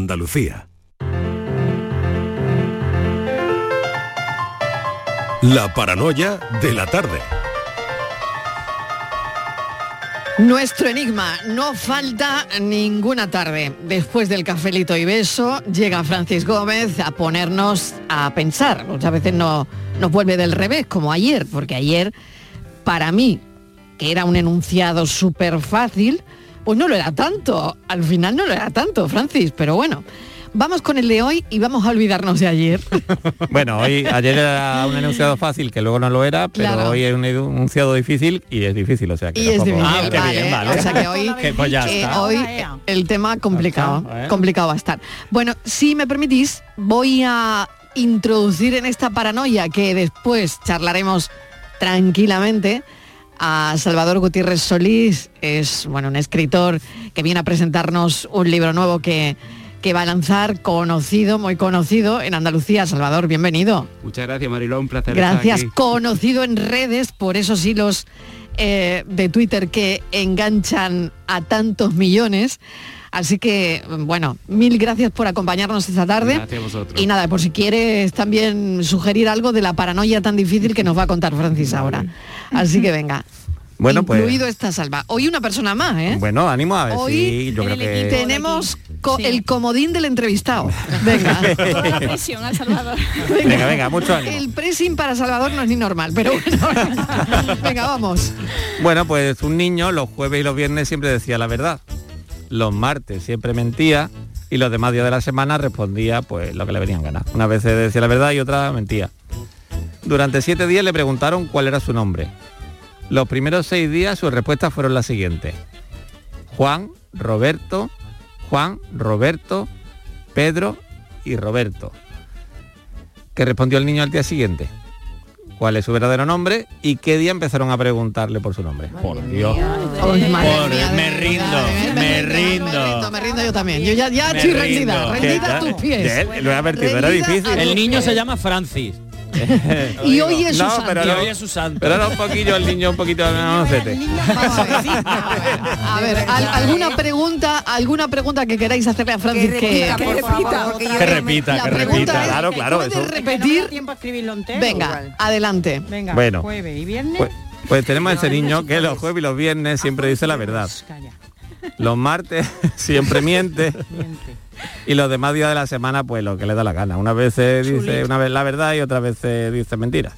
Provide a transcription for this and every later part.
Andalucía. La paranoia de la tarde. Nuestro enigma, no falta ninguna tarde. Después del cafelito y beso, llega Francis Gómez a ponernos a pensar. Muchas veces no, nos vuelve del revés, como ayer, porque ayer, para mí, que era un enunciado súper fácil, pues no lo era tanto. Al final no lo era tanto, Francis, pero bueno. Vamos con el de hoy y vamos a olvidarnos de ayer. Bueno, hoy ayer era un enunciado fácil que luego no lo era, pero Claro. hoy es un enunciado difícil y es difícil, o sea que Y es difícil, Ah, qué vale, bien, vale. O sea que hoy, Que pues ya que está. hoy el tema complicado, complicado va a estar. Bueno, si me permitís, voy a introducir en esta paranoia que después charlaremos tranquilamente a Salvador Gutiérrez Solís, es bueno un escritor que viene a presentarnos un libro nuevo que, que va a lanzar, conocido, muy conocido en Andalucía. Salvador, bienvenido. Muchas gracias, Mariló, un placer Gracias, estar aquí. conocido en redes por esos hilos eh, de Twitter que enganchan a tantos millones. Así que, bueno, mil gracias por acompañarnos esta tarde. Gracias a vosotros. Y nada, por si quieres también sugerir algo de la paranoia tan difícil que nos va a contar Francis ahora. Así que venga. Bueno, pues Incluido esta salva. Hoy una persona más, ¿eh? bueno, ánimo a ver Hoy si yo creo que tenemos co- el comodín del entrevistado. Venga. presión al Salvador. Venga, venga, mucho ánimo. El pressing para Salvador no es ni normal, pero bueno. venga, vamos. Bueno, pues un niño los jueves y los viernes siempre decía la verdad. Los martes siempre mentía y los demás días de la semana respondía pues lo que le venían ganas. Una vez decía la verdad y otra mentía. Durante siete días le preguntaron cuál era su nombre. Los primeros seis días sus respuestas fueron las siguientes. Juan, Roberto, Juan, Roberto, Pedro y Roberto. ¿Qué respondió el niño al día siguiente? ¿Cuál es su verdadero nombre? ¿Y qué día empezaron a preguntarle por su nombre? Por Dios. Ay, Por- me rindo, me Me rindo. rindo, me rindo yo también. Yo ya, ya estoy rendida, rendida a tus pies. lo he advertido, era difícil. El niño pies. se llama Francis. Y hoy es su No, santo. pero Y no, hoy es su santo. pero era un poquillo el niño un poquito mocete. Vamos a ver. A ver, al- alguna pregunta, alguna pregunta que queráis hacerle a Francis que, repita, Que no me- repita, que pregunta repita. es- Claro, claro, ¿puedes eso. repetir? tiempo a escribirlo entero. Venga, adelante. Venga, Bueno. jueves y viernes. Pues, pues tenemos ese niño que los jueves y los viernes siempre dice la verdad. Los martes siempre miente. miente. Y los demás días de la semana, pues lo que le da la gana. Unas veces dice una vez la verdad y otras veces dice mentiras.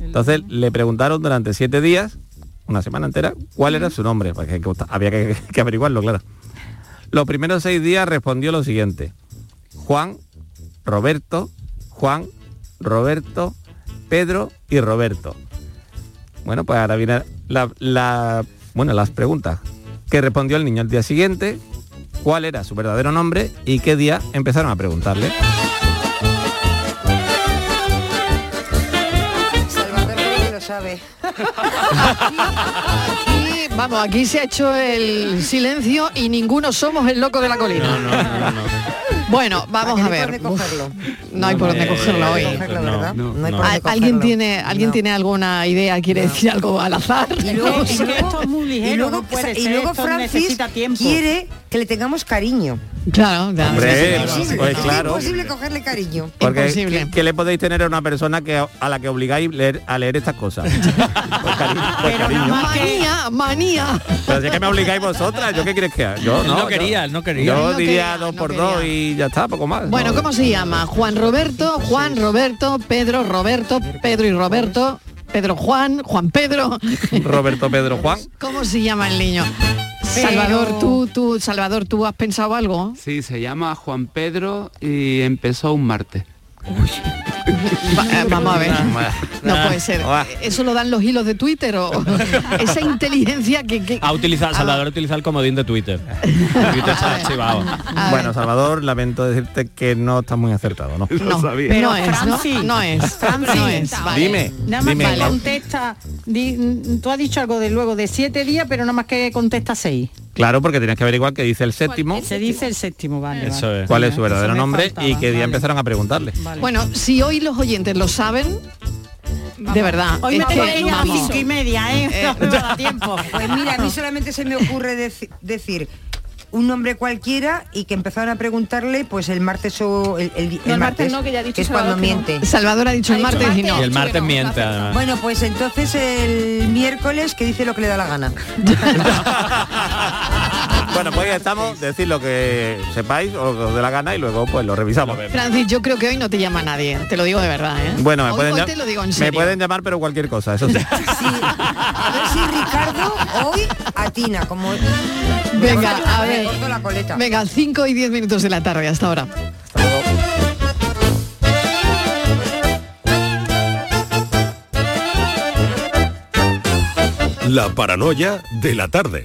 Entonces le preguntaron durante siete días, una semana entera, cuál era su nombre, porque había que, que averiguarlo, claro. Los primeros seis días respondió lo siguiente. Juan, Roberto, Juan, Roberto, Pedro y Roberto. Bueno, pues ahora viene la, la- bueno, las preguntas. ¿Qué respondió el niño el día siguiente? ¿Cuál era su verdadero nombre? ¿Y qué día empezaron a preguntarle? Salvador creo que lo sabe. Aquí, vamos, aquí se ha hecho el silencio y ninguno somos el loco de la colina. Bueno, vamos a ver. No hay por dónde cogerlo hoy. Cogerlo, ¿Al- ¿Alguien tiene, ¿alguien No. tiene alguna idea? ¿Quiere decir algo al azar? Y luego, Vamos y a- luego- esto es muy ligero, y luego, no puede y ser, luego esto Francis necesita tiempo. quiere que le tengamos cariño. Claro, claro. Hombre, pues es imposible cogerle cariño. Porque Imposible. ¿qué, qué le podéis tener a una persona que a la que obligáis leer- a leer estas cosas? Pues, pues, Pero cariño. Manía, manía. Pero si es que me obligáis vosotras, ¿yo qué quieres que haga? Yo no. no quería, yo, no quería. Yo no diría quería, dos por dos y ya está, poco más. Bueno, No. ¿cómo se llama? Juan Roberto, Juan Roberto, Pedro Roberto, Pedro y Roberto, Pedro Juan, Juan Pedro. Roberto Pedro Juan. ¿Cómo se llama el niño? Pero- Salvador, tú, tú, Salvador, ¿tú has pensado algo? Sí, se llama Juan Pedro y empezó un martes. Va- vamos a ver. No Ah, puede ser. ah. ¿Eso lo dan los hilos de Twitter o esa inteligencia que... que- Ha utilizado, Salvador utiliza el comodín de Twitter. Twitter ha. Bueno, Salvador, lamento decirte que no está muy acertado, ¿no? no, Pero no es, ¿no? Francis, No es. Francis, no es. Vale. Dime, Nada más dime. que contesta, di- tú has dicho algo de luego de siete días, pero nada más que contesta seis. Claro, porque tienes que averiguar qué dice el séptimo, Se dice el séptimo, vale. Eso vale. es. cuál es su verdadero nombre faltaba, y qué día vale. empezaron a preguntarle. Vale. Bueno, si hoy los oyentes lo saben, de verdad. Hoy es me tengo que, ir a las cinco y media, ¿eh? No me va a dar tiempo. Pues mira, a mí solamente se me ocurre deci- decir un nombre cualquiera y que empezaron a preguntarle pues el martes o el, el- el No, el martes martes, no, que ya ha dicho es cuando que no. miente. Salvador ha dicho Ha el dicho martes y martes. no. Y el martes miente, además. Bueno, pues entonces el miércoles que dice lo que le da la gana. Bueno, pues ya estamos, decir lo que sepáis o lo que os dé la gana y luego pues lo revisamos. Francis, yo creo que hoy no te llama nadie, te lo digo de verdad, ¿eh? Bueno, me Hoy- pueden, hoy te lo digo en me serio. pueden llamar pero cualquier cosa, eso sí. Sí. A ver si Ricardo hoy atina, como... Venga, Me a corto- me ver. corto la coleta. Venga, 5 y 10 minutos de la tarde hasta ahora. La paranoia de la tarde.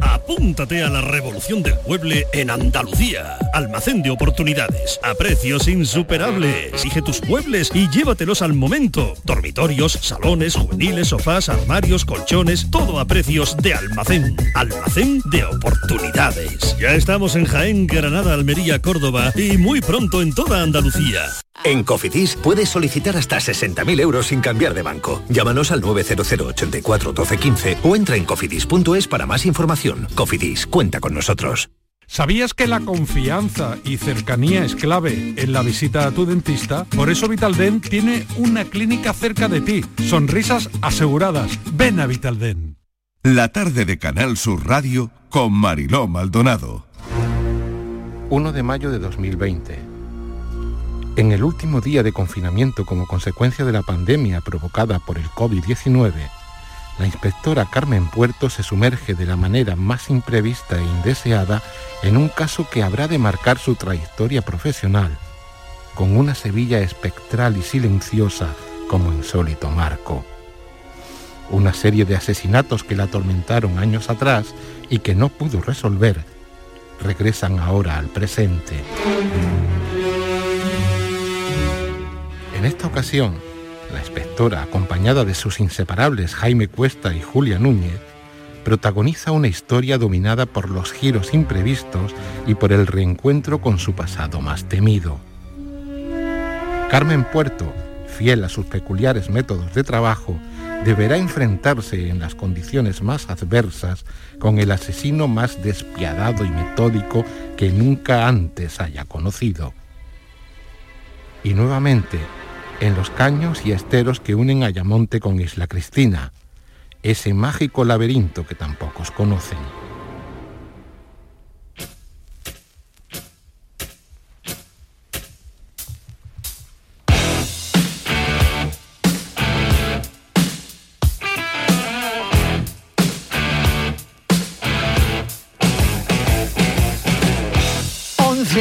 Apúntate a la revolución del mueble en Andalucía. Almacén de oportunidades. A precios insuperables. Exige tus muebles y llévatelos al momento. Dormitorios, salones, juveniles, sofás, armarios, colchones. Todo a precios de almacén. Almacén de oportunidades. Ya estamos en Jaén, Granada, Almería, Córdoba y muy pronto en toda Andalucía. En Cofidis puedes solicitar hasta 60.000 euros sin cambiar de banco. Llámanos al 900 84 12 15 o entra en cofidis.es para más información. Cofidis, cuenta con nosotros. ¿Sabías que la confianza y cercanía es clave en la visita a tu dentista? Por eso Vitaldent tiene una clínica cerca de ti. Sonrisas aseguradas. Ven a Vitaldent. La tarde de Canal Sur Radio con Mariló Maldonado. 1 de mayo de 2020. En el último día de confinamiento como consecuencia de la pandemia provocada por el COVID-19, la inspectora Carmen Puerto se sumerge de la manera más imprevista e indeseada en un caso que habrá de marcar su trayectoria profesional, con una Sevilla espectral y silenciosa como insólito marco. Una serie de asesinatos que la atormentaron años atrás y que no pudo resolver, regresan ahora al presente. En esta ocasión, la inspectora, acompañada de sus inseparables Jaime Cuesta y Julia Núñez, protagoniza una historia dominada por los giros imprevistos y por el reencuentro con su pasado más temido. Carmen Puerto, fiel a sus peculiares métodos de trabajo, deberá enfrentarse en las condiciones más adversas con el asesino más despiadado y metódico que nunca antes haya conocido. Y nuevamente, en los caños y esteros que unen Ayamonte con Isla Cristina, ese mágico laberinto que tan pocos conocen.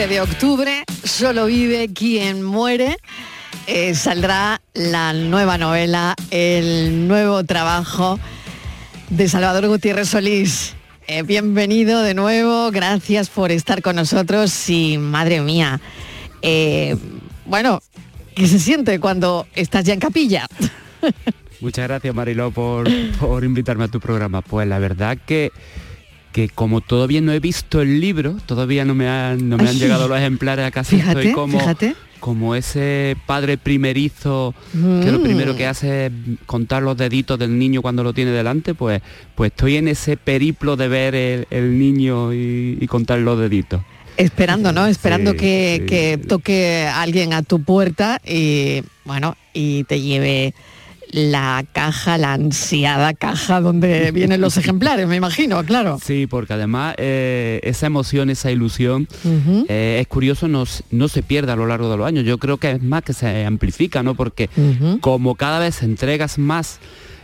de octubre, solo vive quien muere. Eh, saldrá la nueva novela, el nuevo trabajo de Salvador Gutiérrez Solís. Eh, bienvenido de nuevo, gracias por estar con nosotros y madre mía, eh, bueno, ¿qué se siente cuando estás ya en capilla? Muchas gracias Mariló por, por invitarme a tu programa. Pues la verdad que que como todavía no he visto el libro, todavía no me han, no me han llegado los ejemplares a casa, Fíjate, estoy como, fíjate. Como ese padre primerizo que lo Mm. primero que hace es contar los deditos del niño cuando lo tiene delante, pues, pues estoy en ese periplo de ver el, el niño y, y contar los deditos. Esperando, ¿no? Esperando Sí, que, sí. que toque alguien a tu puerta y, bueno, y te lleve la caja, la ansiada caja donde vienen los ejemplares, me imagino, claro. Sí, porque además eh, esa emoción, esa ilusión, eh, es curioso, no, no se pierde a lo largo de los años. Yo creo que es más que se amplifica, ¿no? Porque como cada vez entregas más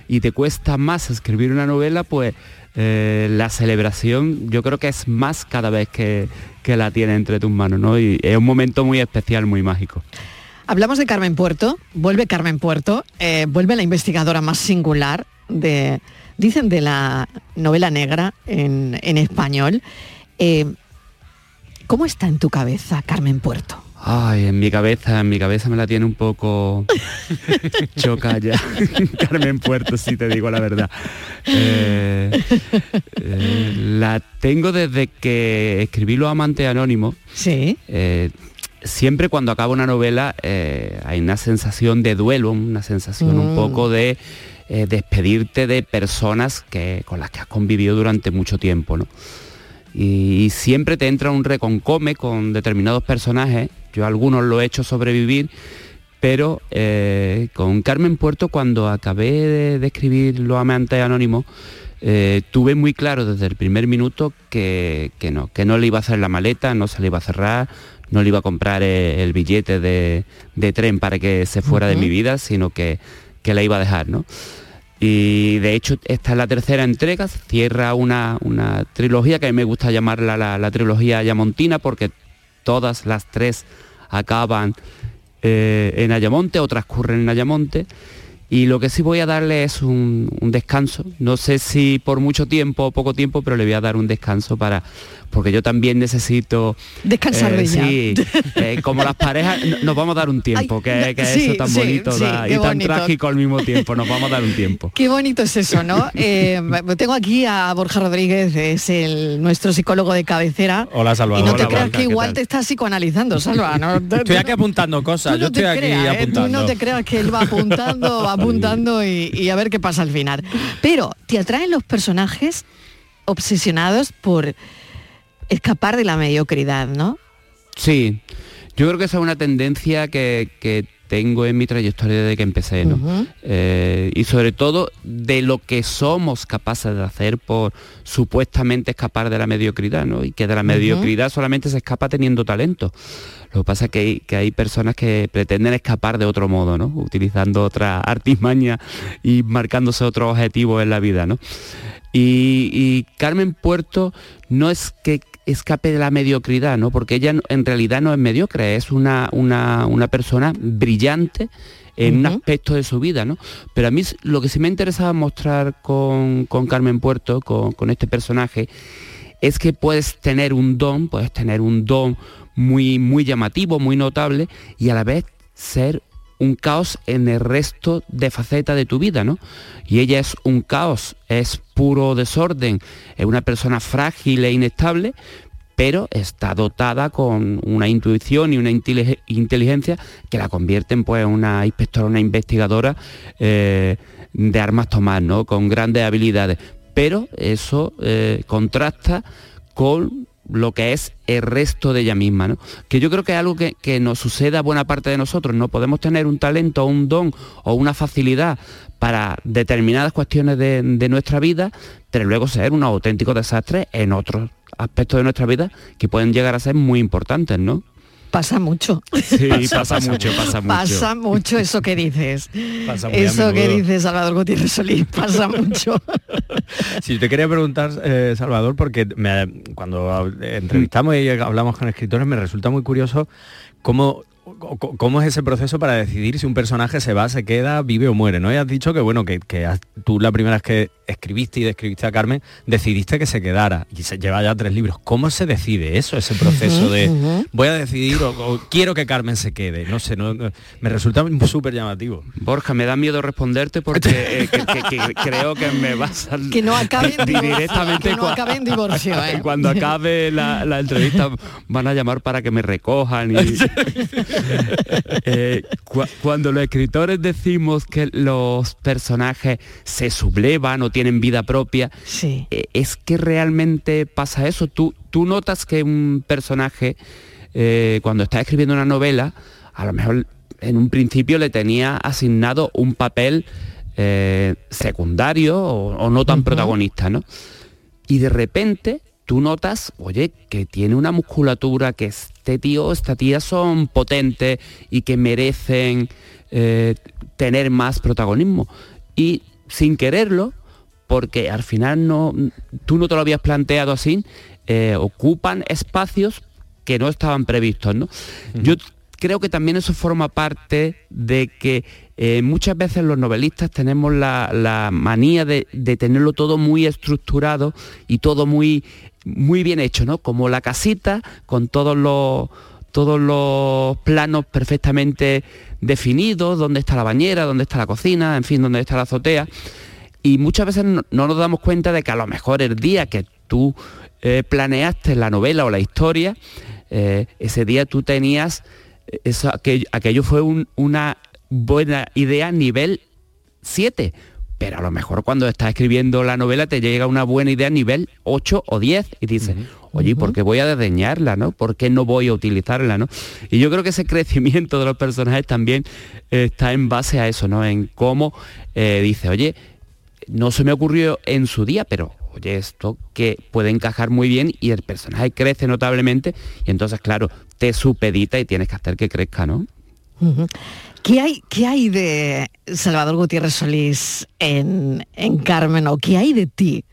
y te cuesta más escribir una novela, pues eh, la celebración yo creo que es más cada vez que, que la tienes entre tus manos, ¿no? Y es un momento muy especial, muy mágico. Hablamos de Carmen Puerto, vuelve Carmen Puerto, eh, vuelve la investigadora más singular de, dicen, de la novela negra en, en español. Eh, ¿Cómo está en tu cabeza Carmen Puerto? Ay, en mi cabeza, en mi cabeza me la tiene un poco choca ya. Carmen Puerto, si te digo la verdad. Eh, eh, la tengo desde que escribí Los Amantes Anónimos. Sí. Eh, siempre cuando acaba una novela eh, hay una sensación de duelo, una sensación un Mm. poco de eh, despedirte de personas que, con las que has convivido durante mucho tiempo. ¿no? y siempre te entra un reconcome con determinados personajes. Yo algunos lo he hecho sobrevivir, pero eh, con Carmen Puerto cuando acabé de, de escribir Los Amantes Anónimos, eh, tuve muy claro desde el primer minuto que, que no, que no le iba a hacer la maleta, no se le iba a cerrar, no le iba a comprar eh, el billete de, de tren para que se fuera de mi vida, sino que, que la iba a dejar, ¿no? Y de hecho esta es la tercera entrega, cierra una, una trilogía que a mí me gusta llamarla la, la trilogía Ayamontina porque todas las tres acaban eh, en Ayamonte o transcurren en Ayamonte. Y lo que sí voy a darle es un, un descanso. No sé si por mucho tiempo o poco tiempo, pero le voy a dar un descanso para. Porque yo también necesito. Descansar de ella. Sí, eh, como las parejas, nos vamos a dar un tiempo, Ay, que, que sí, eso tan sí, bonito sí, da, qué y tan bonito. trágico al mismo tiempo. Nos vamos a dar un tiempo. Qué bonito es eso, ¿no? Eh, tengo aquí a Borja Rodríguez, es el, nuestro psicólogo de cabecera. Hola, Salvador. Y no te Hola, creas Borja, que ¿qué igual te estás psicoanalizando, Salva. ¿no? Estoy aquí apuntando cosas, yo no te estoy aquí creas, ¿eh? Tú apuntando. no te creas que él va apuntando, va apuntando y, y a ver qué pasa al final. Pero te atraen los personajes obsesionados por escapar de la mediocridad, ¿no? Sí, yo creo que esa es una tendencia que, que tengo en mi trayectoria desde que empecé, ¿no? Eh, y sobre todo de lo que somos capaces de hacer por supuestamente escapar de la mediocridad, ¿no? Y que de la mediocridad solamente se escapa teniendo talento. Lo que pasa es que hay, que hay personas que pretenden escapar de otro modo, ¿no? Utilizando otra artimaña y marcándose otros objetivos en la vida, ¿no? Y, y Carmen Puerto no es que escape de la mediocridad, ¿no? Porque ella en realidad no es mediocre, es una, una, una persona brillante en un aspecto de su vida, ¿no? Pero a mí lo que sí me interesaba mostrar con, con Carmen Puerto, con, con este personaje, es que puedes tener un don, puedes tener un don muy, muy llamativo, muy notable, y a la vez ser un caos en el resto de facetas de tu vida, ¿no? Y ella es un caos, es puro desorden, es una persona frágil e inestable, pero está dotada con una intuición y una inteligencia que la convierten pues en una inspectora, una investigadora eh, de armas tomar, ¿no? Con grandes habilidades. Pero eso eh, contrasta con lo que es el resto de ella misma, ¿no? Que yo creo que es algo que, que nos sucede a buena parte de nosotros, ¿no? Podemos tener un talento, un don o una facilidad para determinadas cuestiones de, de nuestra vida, pero luego ser un auténtico desastre en otros aspectos de nuestra vida que pueden llegar a ser muy importantes, ¿no? Pasa mucho. Sí, pasa, mucho, pasa mucho. Pasa mucho eso que dices. Pasa muy eso que menudo. dice Salvador Gutiérrez Solís, pasa mucho. Sí, te quería preguntar, eh, Salvador, porque me- cuando entrevistamos y hablamos con escritores me resulta muy curioso cómo, cómo es ese proceso para decidir si un personaje se va, se queda, vive o muere. ¿no? Y has dicho que bueno, que, que tú la primera vez que escribiste y describiste a Carmen, decidiste que se quedara. Y se lleva ya tres libros. ¿Cómo se decide eso, ese proceso de voy a decidir o, o quiero que Carmen se quede? No sé, no, no- me resulta súper llamativo. Borja, me da miedo responderte porque eh, que- que- que creo que me vas a... Que no acabe en di- divorcio, directamente que no acabe en divorcio, ¿eh? Cuando acabe la, la entrevista van a llamar para que me recojan y... Eh, cua- cuando los escritores decimos que los personajes se sublevan o tienen vida propia, eh, es que realmente pasa eso. Tú, tú notas que un personaje, eh, cuando está escribiendo una novela, a lo mejor en un principio le tenía asignado un papel eh, secundario o, o no tan protagonista, ¿no? Y de repente tú notas, oye, que tiene una musculatura, que este tío, esta tía son potentes y que merecen eh, tener más protagonismo. Y sin quererlo, porque al final no, tú no te lo habías planteado así, eh, ocupan espacios que no estaban previstos, ¿no? Yo creo que también eso forma parte de que eh, muchas veces los novelistas tenemos la, la manía de, de tenerlo todo muy estructurado y todo muy, muy bien hecho, ¿no? Como la casita con todos los todos los planos perfectamente definidos, dónde está la bañera, dónde está la cocina, en fin, dónde está la azotea. Y muchas veces no, no nos damos cuenta de que a lo mejor el día que tú eh, planeaste la novela o la historia, eh, ese día tú tenías, eh, eso, aquello, aquello fue un- una buena idea nivel 7. Pero a lo mejor cuando estás escribiendo la novela te llega una buena idea nivel 8 o 10 y dices, oye, ¿y ¿por qué voy a desdeñarla? ¿no? ¿Por qué no voy a utilizarla? ¿no? Y yo creo que ese crecimiento de los personajes también eh, está en base a eso, ¿no? En cómo eh, dice, oye, no se me ocurrió en su día, pero oye, esto que puede encajar muy bien y el personaje crece notablemente y entonces, claro, te supedita y tienes que hacer que crezca, ¿no? ¿Qué hay, ¿Qué hay de Salvador Gutiérrez Solís en, en Carmen o qué hay de ti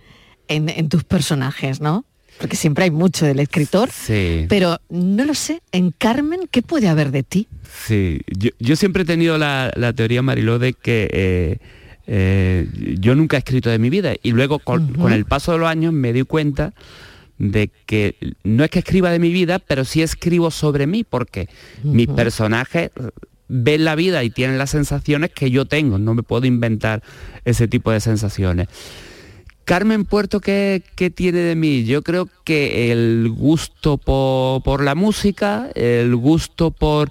en, en tus personajes, no? Porque siempre hay mucho del escritor, Sí. pero no lo sé, en Carmen, ¿qué puede haber de ti? Sí, yo, yo siempre he tenido la, la teoría, Mariló, de que eh, eh, yo nunca he escrito de mi vida y luego con, el paso de los años me di cuenta de que no es que escriba de mi vida, pero sí escribo sobre mí, porque mis personajes ven la vida y tienen las sensaciones que yo tengo, no me puedo inventar ese tipo de sensaciones. Carmen Puerto, ¿qué, qué tiene de mí? Yo creo que el gusto po- por, la música, el gusto por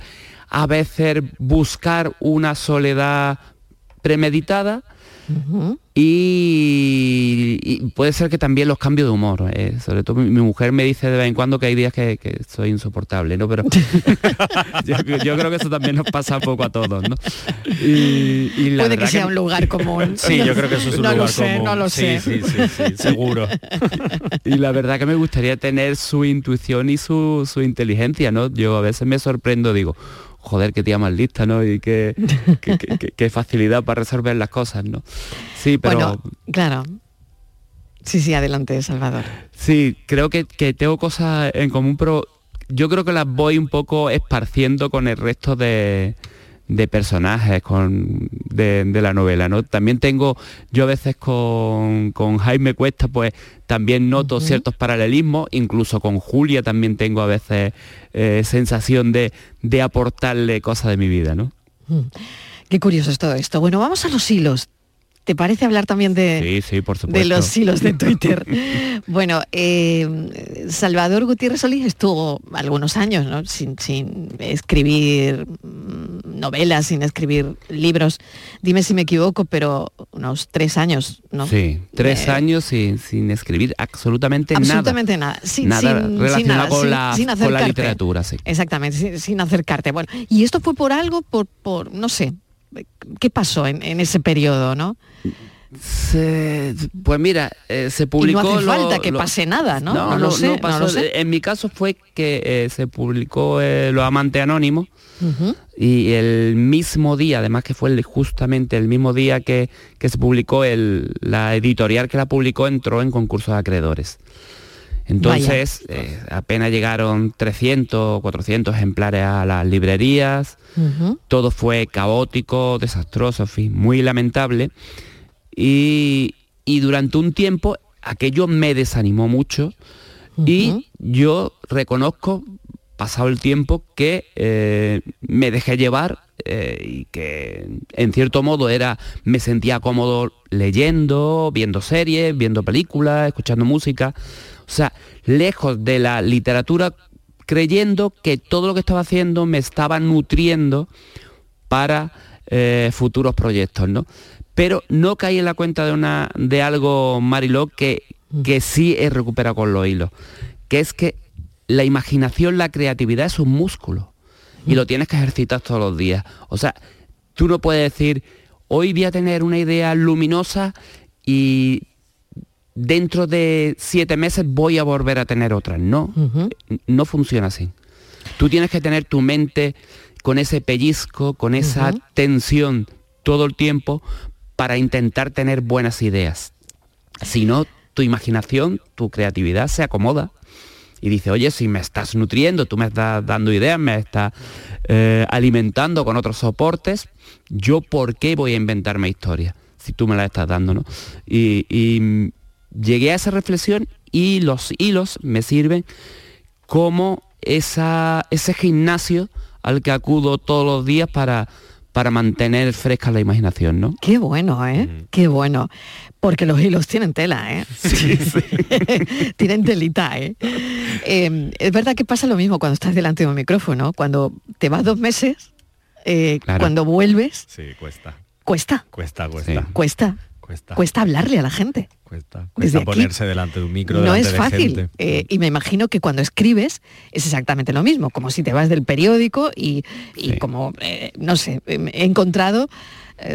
a veces buscar una soledad premeditada y, y puede ser que también los cambios de humor. eh, sobre todo mi, mi mujer me dice de vez en cuando que hay días que, que soy insoportable, ¿no? Pero yo, yo creo que eso también nos pasa un poco a todos, ¿no? Y, y la Puede que sea un lugar común. Sí, yo creo que eso es un no lugar lo sé, común. No lo Sí, sé. sí, sí, sí, seguro. y la verdad que me gustaría tener su intuición y su, su inteligencia, ¿no? Yo a veces me sorprendo, digo, joder, qué tía más lista, ¿no? Y qué, qué, qué- qué- qué facilidad para resolver las cosas, ¿no? Sí, pero Bueno, claro. Sí, sí, adelante, Salvador. sí, creo que, que tengo cosas en común, pero yo creo que las voy un poco esparciendo con el resto de, de personajes con, de, de la novela, ¿no? También tengo, yo a veces con, con Jaime Cuesta, pues también noto ciertos paralelismos, incluso con Julia también tengo a veces eh, sensación de, de aportarle cosas de mi vida, ¿no? Mm. Qué curioso es todo esto. Bueno, vamos a los hilos. ¿Te parece hablar también de, Sí, sí, por supuesto. de los hilos de Twitter? bueno, eh, Salvador Gutiérrez Solís estuvo algunos años ¿no? sin, sin escribir mm, novelas, sin escribir libros. Dime si me equivoco, pero unos tres años, ¿no? Sí, tres Eh, años sin, sin escribir absolutamente, Absolutamente nada. Sin, nada sin- relacionado nada, con, sin- la, con literatura, sí. Exactamente, sin, sin acercarte. Bueno, y esto fue por algo, por, por no sé, ¿qué pasó en, en ese periodo, no? Se- pues mira, eh, se publicó... y no hace lo- falta que lo- pase nada, ¿no? No, lo sé, no no pasó. lo sé. En mi caso fue que eh, se publicó eh, Los Amantes Anónimos y el mismo día, además que fue el- justamente el mismo día que, que se publicó, el, la editorial que la publicó entró en concurso de acreedores. Entonces, eh, apenas llegaron 300 o 400 ejemplares a las librerías, todo fue caótico, desastroso, en fin, muy lamentable. Y, y durante un tiempo aquello me desanimó mucho. Y yo reconozco, pasado el tiempo, que eh, me dejé llevar eh, y que en cierto modo era, me sentía cómodo leyendo, viendo series, viendo películas, escuchando música. O sea, lejos de la literatura, creyendo que todo lo que estaba haciendo me estaba nutriendo para eh, futuros proyectos, ¿no? Pero no caí en la cuenta de, una, de algo, Mariló, que, que sí he recuperado con los hilos, que es que la imaginación, la creatividad es un músculo y lo tienes que ejercitar todos los días. O sea, tú no puedes decir, hoy voy a tener una idea luminosa y dentro de siete meses voy a volver a tener otra. No, no funciona así. Tú tienes que tener tu mente con ese pellizco, con esa Ujú. tensión todo el tiempo para intentar tener buenas ideas. Si no, tu imaginación, tu creatividad se acomoda y dice, oye, si me estás nutriendo, tú me estás dando ideas, me estás eh, alimentando con otros soportes, yo por qué voy a inventarme historias si tú me las estás dando, ¿no? Y, y, llegué a esa reflexión y los hilos me sirven como esa, ese gimnasio al que acudo todos los días para, para mantener fresca la imaginación, ¿no? Qué bueno, ¿eh? Qué bueno. Porque los hilos tienen tela, ¿eh? tienen telita, ¿eh? Eh, Es verdad que pasa lo mismo cuando estás delante de un micrófono. Cuando te vas dos meses, eh, Claro. cuando vuelves, Sí, cuesta. cuesta, Cuesta, cuesta. cuesta, Cuesta. cuesta hablarle a la gente. Cuesta. Aquí ponerse delante de un micro, no es de fácil. gente. eh, y me imagino que cuando escribes es exactamente lo mismo, como si te vas del periódico y, y como, eh, no sé, eh, he encontrado,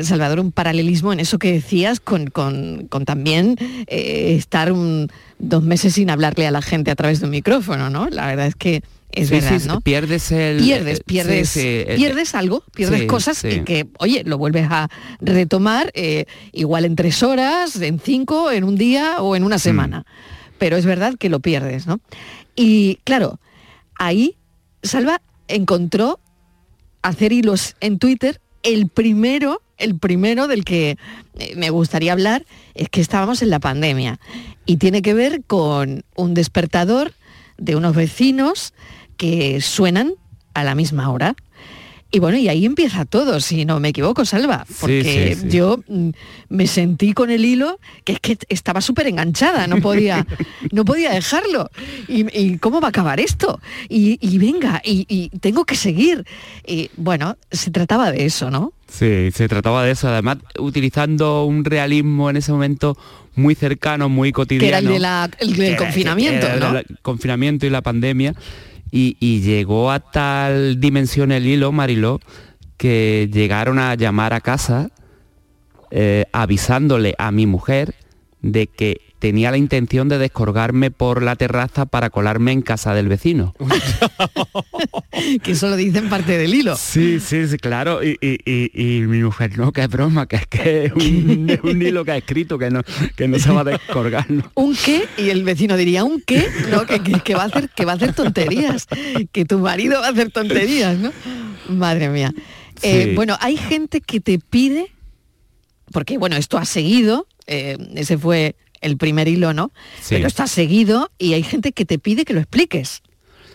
Salvador, un paralelismo en eso que decías con, con- con también eh, estar un- dos meses sin hablarle a la gente a través de un micrófono, ¿no? La verdad es que es Sí, verdad, sí, ¿no? Pierdes el... Pierdes, eh, pierdes, sí, sí, eh, pierdes algo, pierdes cosas que, oye, lo vuelves a retomar eh, igual en tres horas, en cinco, en un día o en una semana. Pero es verdad que lo pierdes, ¿no? Y claro, ahí Salva encontró hacer hilos en Twitter. El primero, el primero del que eh, me gustaría hablar es que estábamos en la pandemia y tiene que ver con un despertador de unos vecinos que suenan a la misma hora. Y bueno, y ahí empieza todo, si no me equivoco, Salva, porque sí, sí. yo mm, me sentí con el hilo que es que estaba súper enganchada, no podía, no podía dejarlo. Y, y cómo va a acabar esto? Y, y venga, y, y tengo que seguir. Y bueno, se trataba de eso, ¿no? Sí, se trataba de eso, además utilizando un realismo en ese momento muy cercano, muy cotidiano. Que era el, de la- el del era- confinamiento, era ¿no? el confinamiento y la pandemia. Y, llegó a tal dimensión el hilo, Mariló, que llegaron a llamar a casa eh, avisándole a mi mujer de que tenía la intención de descolgarme por la terraza para colarme en casa del vecino. que eso lo dicen parte del hilo. Sí, sí, sí, claro. Y, y- y- y mi mujer, no, que es broma, que es que es un, es un hilo que ha escrito, que no, que no se va a descolgar. ¿no? un qué y el vecino diría un qué no que, que- que va a hacer que va a hacer tonterías que tu marido va a hacer tonterías no madre mía Eh, bueno hay gente que te pide porque bueno esto ha seguido eh, ese fue el primer hilo no Sí. pero está seguido y hay gente que te pide que lo expliques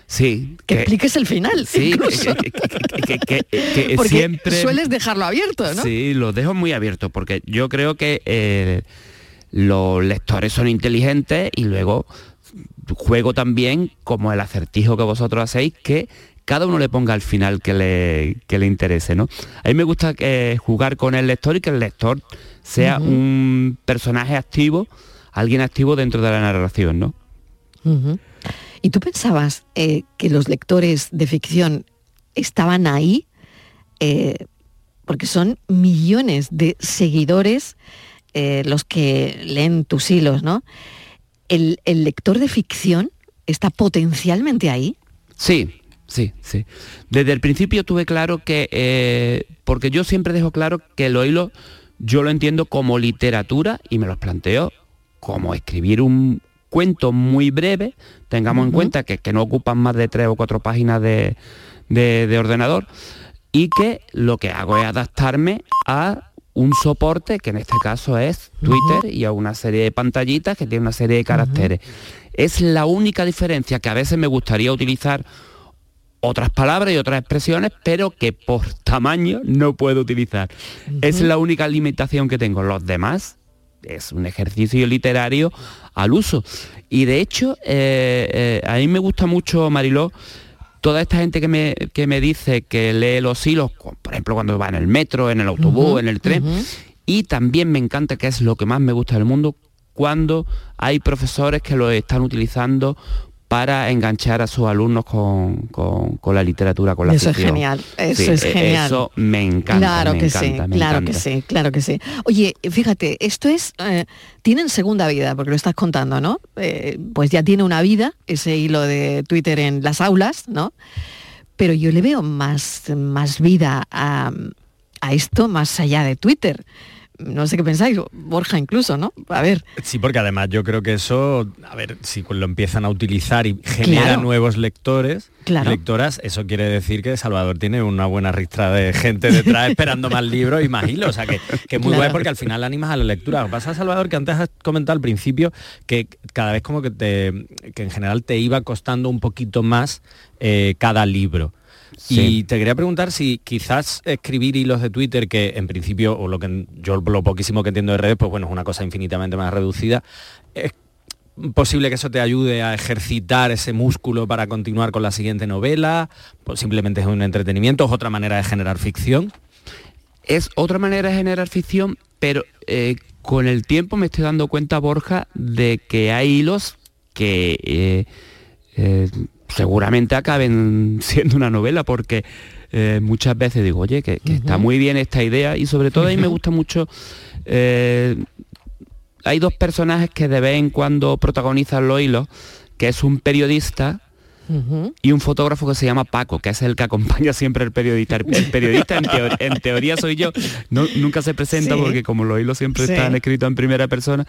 Sí. que expliques el final Sí, que- incluso. que- que- que- que porque siempre... sueles dejarlo abierto no Sí, lo dejo muy abierto porque yo creo que eh, los lectores son inteligentes y luego juego también como el acertijo que vosotros hacéis que cada uno le ponga al final que le, que le interese, ¿no? A mí me gusta eh, jugar con el lector y que el lector sea un personaje activo, alguien activo dentro de la narración, ¿no? ¿Y tú pensabas eh, que los lectores de ficción estaban ahí? Eh, porque son millones de seguidores eh, los que leen tus hilos, ¿no? ¿El, el lector de ficción está potencialmente ahí? Sí, sí, sí. Desde el principio tuve claro que, porque yo siempre dejo claro que los hilos yo lo entiendo como literatura y me los planteo como escribir un cuento muy breve, tengamos en cuenta que, que no ocupan más de tres o cuatro páginas de, de- de ordenador y que lo que hago es adaptarme a un soporte que en este caso es Twitter y a una serie de pantallitas que tiene una serie de caracteres. Es la única diferencia que a veces me gustaría utilizar otras palabras y otras expresiones, pero que por tamaño no puedo utilizar. Es la única limitación que tengo. Los demás es un ejercicio literario al uso. Y de hecho, eh, eh, a mí me gusta mucho, Mariló, toda esta gente que me, que me dice que lee los hilos, por ejemplo, cuando va en el metro, en el autobús, en el tren. Y también me encanta, que es lo que más me gusta del mundo, cuando hay profesores que lo están utilizando para enganchar a sus alumnos con, con- con la literatura, con la Eso es genial, eso Sí, es eh, genial. Eso me encanta. claro me que encanta, sí, claro que sí, claro que sí. Oye, fíjate, esto es, eh, tienen segunda vida, porque lo estás contando, ¿no? Eh, pues ya tiene una vida ese hilo de Twitter en las aulas, ¿no? Pero yo le veo más, más vida a, a esto más allá de Twitter. No sé qué pensáis, Borja incluso, ¿no? A ver, Sí, porque además yo creo que eso, a ver, si lo empiezan a utilizar y genera Claro. nuevos lectores, Claro. lectoras, eso quiere decir que Salvador tiene una buena ristra de gente detrás esperando más libros y más hilos. O sea, que, que es muy Claro. guay porque al final animas a la lectura. Lo que pasa, Salvador, que antes has comentado al principio que cada vez como que te que en general te iba costando un poquito más eh, cada libro. Y te quería preguntar si quizás escribir hilos de Twitter, que en principio, o lo que yo lo poquísimo que entiendo de redes, pues bueno, es una cosa infinitamente más reducida, es posible que eso te ayude a ejercitar ese músculo para continuar con la siguiente novela, pues simplemente es un entretenimiento, es otra manera de generar ficción. es otra manera de generar ficción, pero eh, con el tiempo me estoy dando cuenta, Borja, de que hay hilos que eh, eh, seguramente acaben siendo una novela, porque eh, muchas veces digo, oye, que, que está muy bien esta idea, y sobre todo a mí me gusta mucho... eh, hay dos personajes que de vez en cuando protagonizan los hilos, que es un periodista y un fotógrafo que se llama Paco, que es el que acompaña siempre al periodista. El, periodista en, teo- en teoría soy yo, No- nunca se presenta Sí. porque como los hilos siempre Sí. están escritos en primera persona.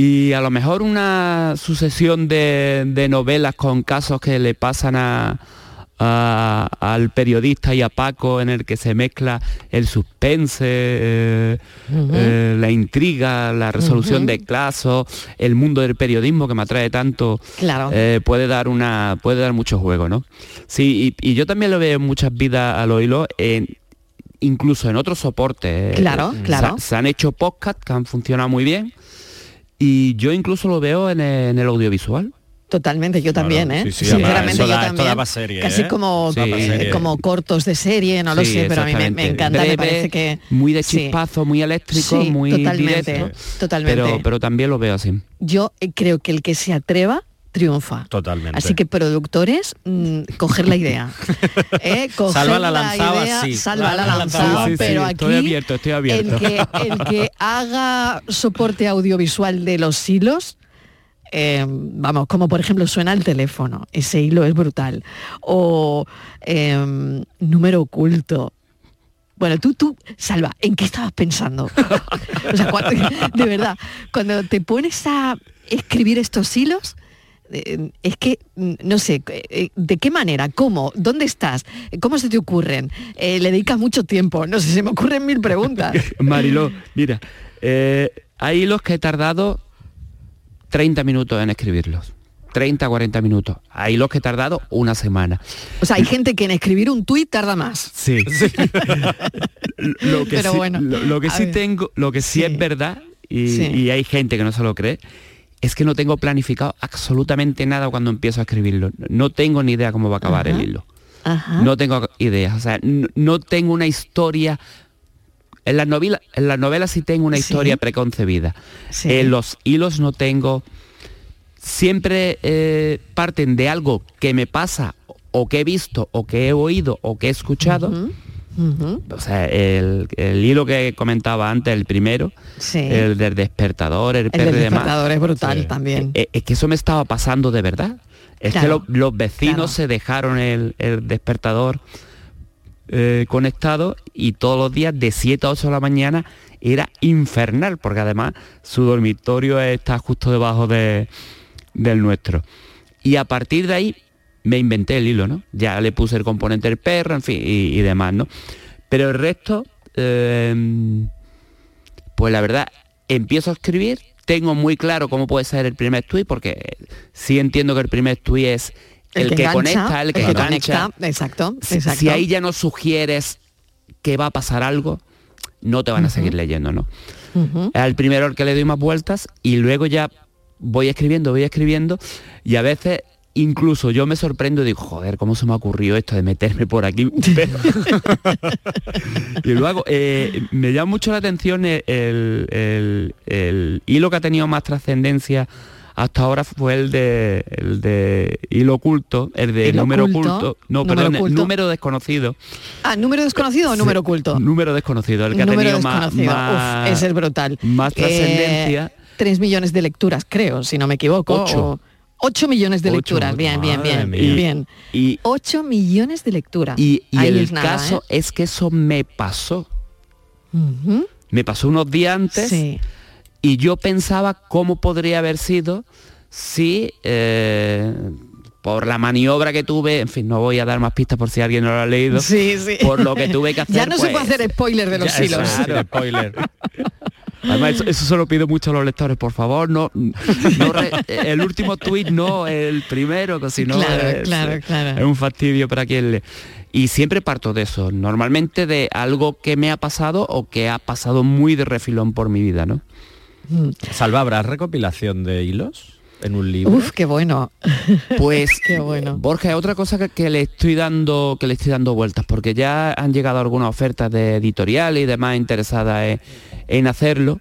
Y a lo mejor una sucesión de, de novelas con casos que le pasan a, a- al periodista y a Paco en el que se mezcla el suspense, eh, eh, la intriga, la resolución de casos, el mundo del periodismo que me atrae tanto, Claro. eh, puede dar una puede dar mucho juego, ¿no? Sí, y, y yo también lo veo en muchas vidas a lo hilo, en, incluso en otros soportes. Claro, se- claro. Se, han hecho podcasts que han funcionado muy bien y yo incluso lo veo en el, en el audiovisual. Totalmente, yo también, ¿eh? sí, sí, Sinceramente, yo también. serie, Casi ¿eh? como, Sí, como cortos de serie, no lo Sí, sé, pero a mí me, encanta, me parece que... Muy de sí. chispazo, muy eléctrico, Sí, muy totalmente, directo. totalmente. Pero, pero también lo veo así. Yo eh, creo que el que se atreva triunfa. Totalmente. Así que productores, mm, coger la idea. ¿eh? Coger Salva la lanzada, sí. Salva la lanzada, lanzada, sí, sí, pero aquí estoy abierto, estoy abierto. El, que, el que haga soporte audiovisual de los hilos, eh, vamos, como por ejemplo suena el teléfono, ese hilo es brutal. O eh, número oculto. Bueno, tú, tú, Salva, ¿en qué estabas pensando? o sea, cuando- de verdad, cuando te pones a escribir estos hilos, eh, es que, mm, no sé, eh, ¿de qué manera? ¿Cómo? ¿Dónde estás? ¿Cómo se te ocurren? Eh, ¿Le dedicas mucho tiempo? No sé, se me ocurren mil preguntas. Mariló, mira, eh, hay hilos que he tardado 30 minutos en escribirlos. 30, 40 minutos. Hay hilos que he tardado una semana. O sea, hay gente que en escribir un tuit tarda más. Sí. lo que Pero sí, bueno, lo, lo que sí ver. tengo, lo que sí, Sí. es verdad, y, Sí. y hay gente que no se lo cree, es que no tengo planificado absolutamente nada cuando empiezo a escribirlo. No tengo ni idea cómo va a acabar Ajá. el hilo. Ajá. No tengo ideas. O sea, no, no tengo una historia. En las novelas, en las novelas sí tengo una Sí. historia preconcebida. Sí. En los hilos no tengo. Siempre eh, parten de algo que me pasa o que he visto o que he oído o que he escuchado O sea, el, el hilo que comentaba antes, el primero, Sí. el del despertador, el, El perro del y demás, despertador es brutal también. eh, es que eso me estaba pasando de verdad. Es Claro, que lo- los vecinos claro. se dejaron el, el despertador eh, conectado y todos los días de 7 a 8 de la mañana era infernal, porque además su dormitorio está justo debajo de- del nuestro. Y a partir de ahí me inventé el hilo, ¿no? Ya le puse el componente del perro, en fin, y, y demás, ¿no? Pero el resto, eh, pues la verdad, empiezo a escribir, tengo muy claro cómo puede ser el primer tweet, porque sí entiendo que el primer tweet es el, que, engancha, conecta, el que, engancha. conecta, exacto, Si- exacto. Si ahí ya no sugieres que va a pasar algo, no te van a seguir leyendo, ¿no? Ujú. al primero al que le doy más vueltas y luego ya voy escribiendo, voy escribiendo y a veces incluso yo me sorprendo y digo, joder, ¿cómo se me ocurrió esto de meterme por aquí? Y luego eh, me llama mucho la atención el, el- el- el hilo que ha tenido más trascendencia hasta ahora fue el de, el de hilo oculto, el de Hilo número oculto, oculto, no, número perdón, oculto. número desconocido. Ah, ¿número desconocido o número oculto? Número desconocido, el que número ha tenido más, más- Uf, ese es brutal. más trascendencia. Eh, Tres millones de lecturas, creo, si no me equivoco. Ocho. o- Ocho millones de Ocho, lecturas. Bien, bien, bien. bien. Y, Ocho millones de lecturas. y, el es nada, caso ¿eh? es que eso me pasó. Me pasó unos días antes Sí. y yo pensaba cómo podría haber sido si eh, por la maniobra que tuve, en fin, no voy a dar más pistas por si alguien no lo ha leído, Sí, sí. por lo que tuve que hacer. Ya no se puede pues, hacer spoiler de los ya, hilos. claro. Además, eso, eso se lo pido mucho a los lectores, por favor, no, no re- el último tuit, no el primero, que si no Claro, es, claro, claro. es un fastidio para quien lee. Y siempre parto de eso, normalmente de algo que me ha pasado o que ha pasado muy de refilón por mi vida, ¿no? Salva, ¿habrá recopilación de hilos en un libro? Uf, qué bueno. Pues Qué bueno. Borja, otra cosa que, que le estoy dando que le estoy dando vueltas, porque ya han llegado algunas ofertas de editorial y demás interesadas en, en hacerlo.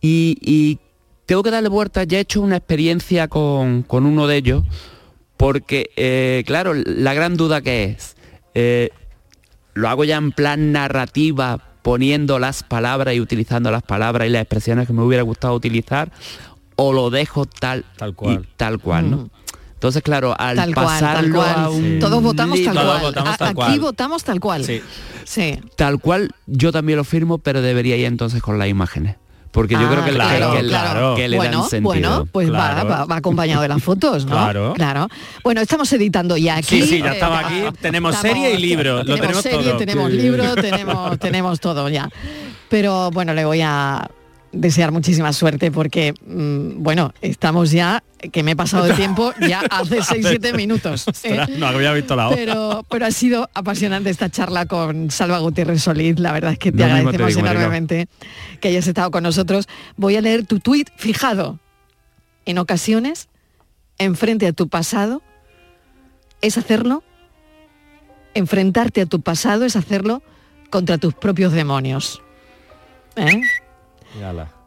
Y, y tengo que darle vueltas, ya he hecho una experiencia con, con uno de ellos, porque eh, claro, la gran duda que es, eh, lo hago ya en plan narrativa, poniendo las palabras y utilizando las palabras y las expresiones que me hubiera gustado utilizar, o lo dejo tal, Tal cual. y tal cual, ¿no? Entonces, claro, al Tal cual, tal pasarlo cual. a un Todos votamos tal libro- cual. votamos A- tal Aquí cual. votamos tal cual. Sí. Sí. Tal cual, yo también lo firmo, pero debería ir entonces con las imágenes. Porque yo Ah, creo que, le- claro, que claro. que le bueno, dan sentido. Bueno, pues va, Claro. va, va acompañado de las fotos, ¿no? Claro. Claro. Bueno, estamos editando ya aquí. Sí, sí, ya eh, estaba aquí. Tenemos serie y libro, lo tenemos serie, todo. Tenemos Sí. libro, tenemos, tenemos todo ya. Pero bueno, le voy a desear muchísima suerte porque, mm, bueno, estamos ya, que me he pasado el tiempo ya hace 6-7 minutos. ¿eh? No había visto la hora. Pero, pero ha sido apasionante esta charla con Salva Gutiérrez Solís. La verdad es que te Lo mismo te agradecemos Marilo. enormemente que hayas estado con nosotros. Voy a leer tu tuit fijado. En ocasiones, enfrente a tu pasado, es hacerlo. Enfrentarte a tu pasado es hacerlo contra tus propios demonios. ¿Eh?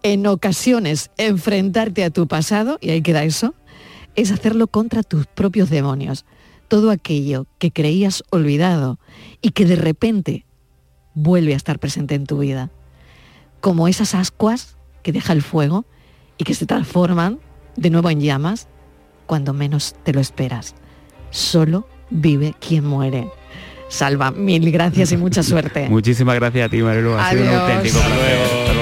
En ocasiones enfrentarte a tu pasado, y ahí queda eso, es hacerlo contra tus propios demonios. Todo aquello que creías olvidado y que de repente vuelve a estar presente en tu vida. Como esas ascuas que deja el fuego y que se transforman de nuevo en llamas cuando menos te lo esperas. Solo vive quien muere. Salva, mil gracias y mucha suerte. Muchísimas gracias a ti, Marilu. Ha sido un Adiós. auténtico placer.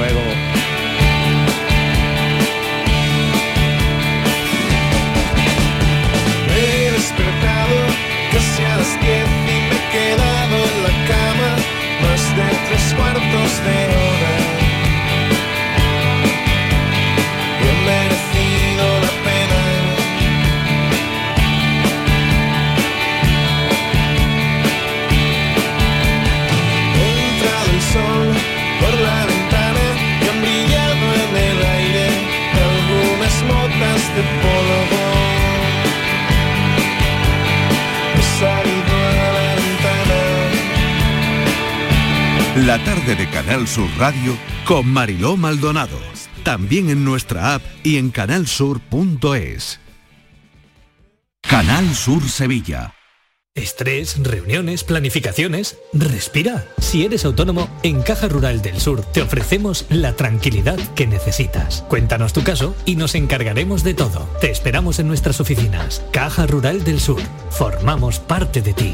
La tarde de Canal Sur Radio con Mariló Maldonado. También en nuestra app y en canalsur.es. Canal Sur Sevilla. Estrés, reuniones, planificaciones. Respira. Si eres autónomo, en Caja Rural del Sur te ofrecemos la tranquilidad que necesitas. Cuéntanos tu caso y nos encargaremos de todo. Te esperamos en nuestras oficinas. Caja Rural del Sur. Formamos parte de ti.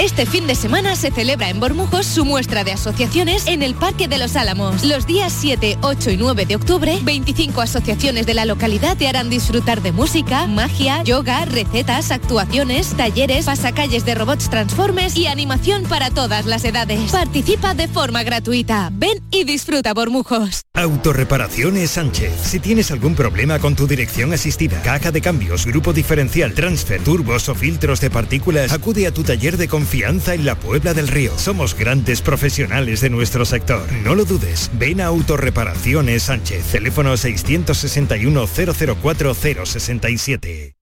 Este fin de semana se celebra en Bormujos su muestra de asociaciones en el Parque de los Álamos. Los días 7, 8 y 9 de octubre, 25 asociaciones de la localidad te harán disfrutar de música, magia, yoga, recetas, actuaciones, talleres, pasacalles de robots transformes y animación para todas las edades. Participa de forma gratuita. Ven y disfruta Bormujos. Autorreparaciones Sánchez. Si tienes algún problema con tu dirección asistida, caja de cambios, grupo diferencial, transfer, turbos o filtros de partículas, acude a tu taller de confianza en la Puebla del Río. Somos grandes profesionales de nuestro sector. No lo dudes. Ven a Autorreparaciones Sánchez. Teléfono 661 004 067.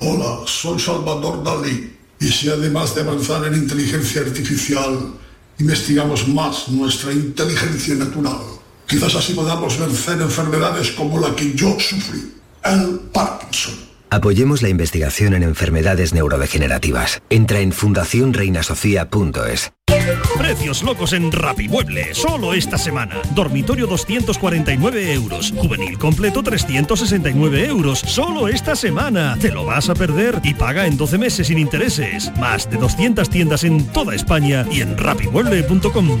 Hola, soy Salvador Dalí. Y si además de avanzar en inteligencia artificial, investigamos más nuestra inteligencia natural, quizás así podamos vencer enfermedades como la que yo sufrí, el Parkinson. Apoyemos la investigación en enfermedades neurodegenerativas. Entra en fundacionreinasofía.es. Precios locos en Rapimueble, solo esta semana. Dormitorio 249 euros. Juvenil completo 369 euros. Solo esta semana. Te lo vas a perder y paga en 12 meses sin intereses. Más de 200 tiendas en toda España y en rapimueble.com.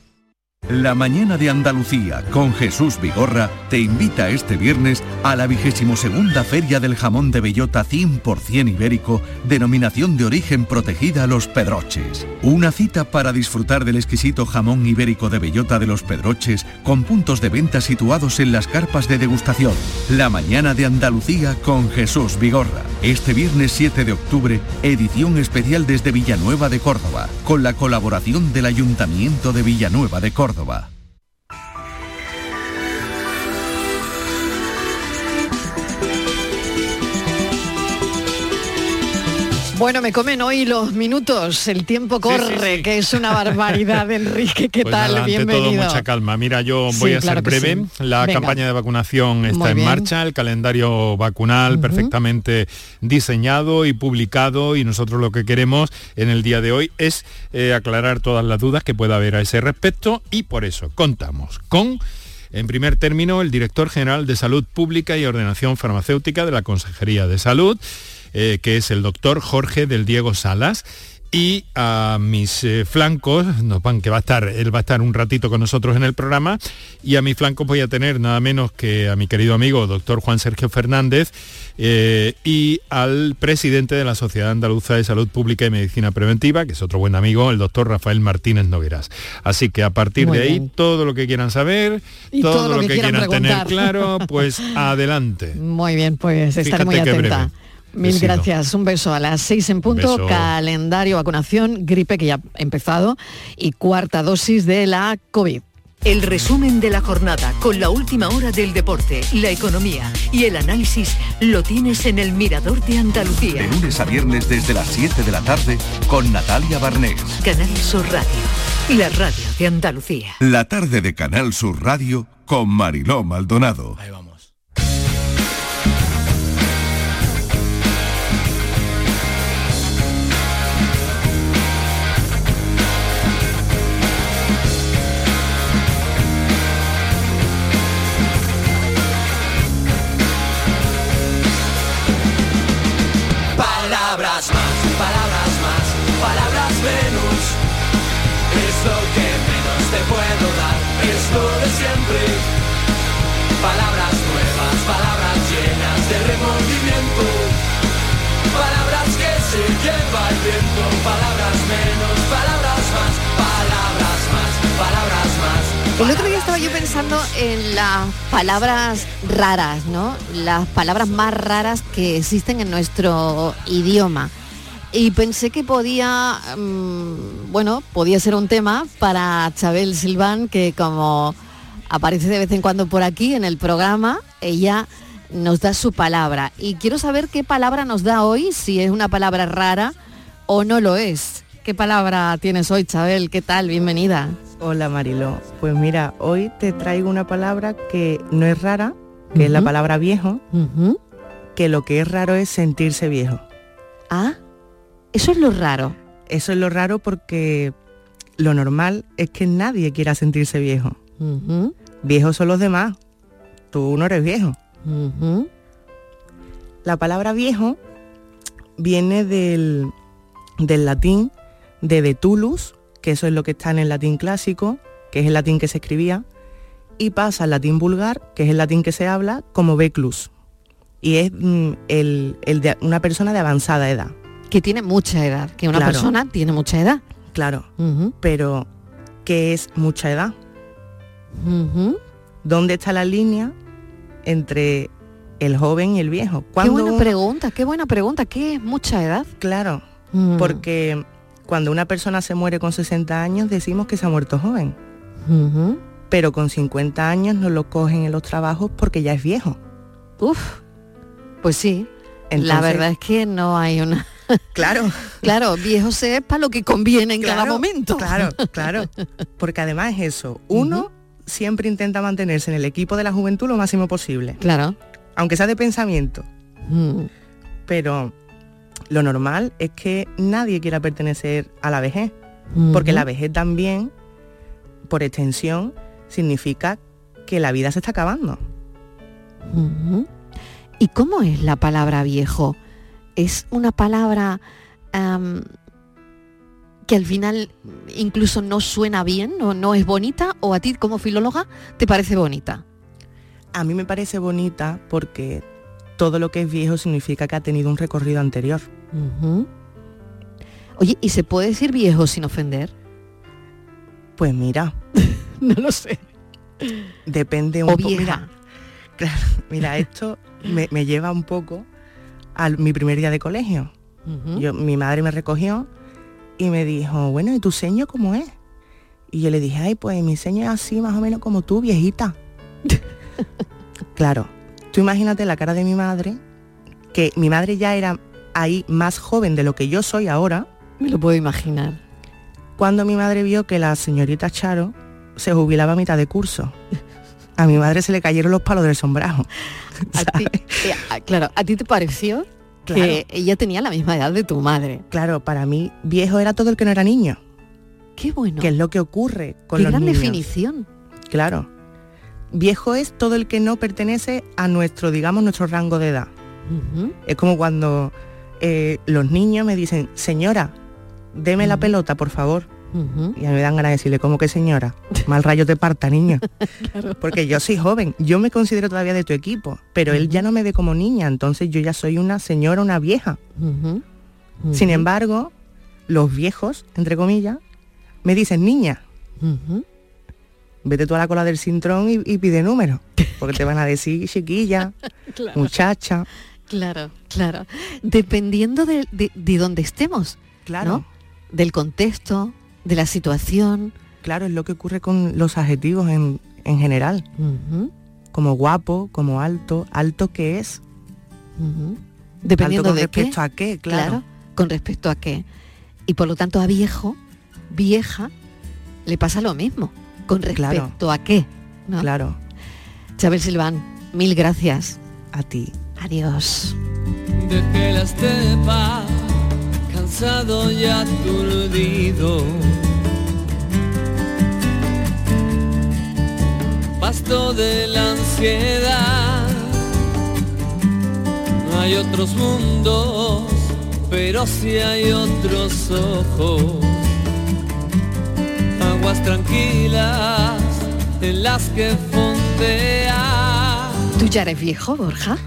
La mañana de Andalucía con Jesús Vigorra te invita este viernes a la vigésimo segunda Feria del Jamón de Bellota 100% ibérico, denominación de origen protegida Los Pedroches. Una cita para disfrutar del exquisito jamón ibérico de Bellota de Los Pedroches con puntos de venta situados en las carpas de degustación. La mañana de Andalucía con Jesús Vigorra. Este viernes 7 de octubre, edición especial desde Villanueva de Córdoba, con la colaboración del Ayuntamiento de Villanueva de Córdoba. Córdoba. Bueno, me comen hoy los minutos, el tiempo corre, que es una barbaridad, Enrique, ¿qué Pues tal? nada, Bienvenido. todo, mucha calma. Mira, yo voy a ser breve. La Venga. campaña de vacunación está Muy en bien. marcha, el calendario vacunal perfectamente diseñado y publicado y nosotros lo que queremos en el día de hoy es eh, aclarar todas las dudas que pueda haber a ese respecto y por eso contamos con... En primer término, el director general de Salud Pública y Ordenación Farmacéutica de la Consejería de Salud, eh, que es el doctor Jorge del Diego Salas. Y a mis eh, flancos, nos van, que va a estar, él va a estar un ratito con nosotros en el programa, y a mis flancos voy a tener nada menos que a mi querido amigo doctor Juan Sergio Fernández eh, y al presidente de la Sociedad Andaluza de Salud Pública y Medicina Preventiva, que es otro buen amigo, el doctor Rafael Martínez Nogueras. Así que a partir Muy de ahí, todo lo que quieran saber, Y todo, lo que, quieran, tener claro, pues adelante. Muy bien, pues estaré muy Fíjate qué atenta. Mil Besito. gracias. Un beso a las seis en punto. Beso. Calendario vacunación, gripe que ya ha empezado y cuarta dosis de la COVID. El resumen de la jornada con la última hora del deporte, la economía y el análisis lo tienes en el Mirador de Andalucía. De lunes a viernes desde las 7 de la tarde con Natalia Barnés. Canal Sur Radio, la radio de Andalucía. La tarde de Canal Sur Radio con Mariló Maldonado. Palabras menos. Es lo que menos te puedo dar, es lo de siempre. Palabras nuevas, palabras llenas de remordimiento. Palabras que se lleva el viento, palabras menos, palabras más, palabras más, El otro día estaba yo pensando en las palabras raras, ¿no? Las palabras más raras que existen en nuestro idioma. Y pensé que podía, mm, bueno, podía ser un tema para Chabel Silván, que como aparece de vez en cuando por aquí en el programa, ella nos da su palabra. Y quiero saber qué palabra nos da hoy, si es una palabra rara o no lo es. ¿Qué palabra tienes hoy, Chabel? ¿Qué tal? Bienvenida. Hola Marilo. Pues mira, hoy te traigo una palabra que no es rara, que es la palabra viejo, que lo que es raro es sentirse viejo. Ah, eso es lo raro. Eso es lo raro porque lo normal es que nadie quiera sentirse viejo. Viejos son los demás. Tú no eres viejo. La palabra viejo viene del, del latín de vetulus, que eso es lo que está en el latín clásico, que es el latín que se escribía, y pasa al latín vulgar, que es el latín que se habla, como veclus. Y es mm, el, el de una persona de avanzada edad. Que tiene mucha edad, que una Claro. persona tiene mucha edad. Claro. Pero, ¿qué es mucha edad? ¿Dónde está la línea entre el joven y el viejo? Qué ¿Cuándo buena uno- pregunta, qué buena pregunta. ¿Qué es mucha edad? Claro, porque cuando una persona se muere con 60 años decimos que se ha muerto joven, pero con 50 años no lo cogen en los trabajos porque ya es viejo. Uf, pues sí. la Entonces- verdad es que no hay una... Claro. claro, viejo se es para lo que conviene en cada momento. Claro, claro. Porque además es eso. Uno siempre intenta mantenerse en el equipo de la juventud lo máximo posible. Claro. Aunque sea de pensamiento. Mm. Pero lo normal es que nadie quiera pertenecer a la vejez. Porque la vejez también, por extensión, significa que la vida se está acabando. ¿Y cómo es la palabra viejo? ¿Es una palabra que al final incluso no suena bien o no es bonita? ¿O a ti como filóloga te parece bonita? A mí me parece bonita porque todo lo que es viejo significa que ha tenido un recorrido anterior. Oye, ¿y se puede decir viejo sin ofender? Pues mira, no lo sé. Depende un O poco. Mira, claro, mira, esto me, me lleva un poco a mi primer día de colegio. Yo, mi madre me recogió y me dijo, bueno, ¿y tu seño cómo es? Y yo le dije, ay, pues mi seño es así, más o menos como tú, viejita. claro, tú imagínate la cara de mi madre, que mi madre ya era ahí más joven de lo que yo soy ahora. Me lo puedo imaginar. Cuando mi madre vio que la señorita Charo se jubilaba a mitad de curso. A mi madre se le cayeron los palos del sombrajo. A ti- eh, claro, ¿a ti te pareció Claro. que ella tenía la misma edad de tu madre? Claro, para mí viejo era todo el que no era niño. Qué bueno. Que es lo que ocurre con Qué los gran niños. definición. Claro. Viejo es todo el que no pertenece a nuestro, digamos, nuestro rango de edad. Es como cuando eh, los niños me dicen, señora, deme la pelota, por favor. Y a mí me dan ganas de decirle, ¿cómo que señora? Mal rayo te parta, niño. Porque yo soy joven, yo me considero todavía de tu equipo, pero él ya no me ve como niña, entonces yo ya soy una señora, una vieja. Sin embargo, los viejos, entre comillas, me dicen niña. Vete tú a la cola del cintrón y, y pide número, porque te van a decir chiquilla, Claro. muchacha. Claro, claro. Dependiendo de, de, de dónde estemos. Claro. ¿no? Del contexto, de la situación. Claro, es lo que ocurre con los adjetivos en, en general. Como guapo, como alto, alto que es. ujú. Dependiendo alto con de qué. respecto a qué, claro. con respecto a qué. Y por lo tanto a viejo, vieja, le pasa lo mismo. Con Claro. respecto a qué. ¿no? Claro. Chabel Silván, mil gracias. A ti. Adiós. Cansado y aturdido. Pasto de la ansiedad. No hay otros mundos, pero sí hay otros ojos. Aguas tranquilas en las que fondea. ¿Tú ya eres viejo, Borja?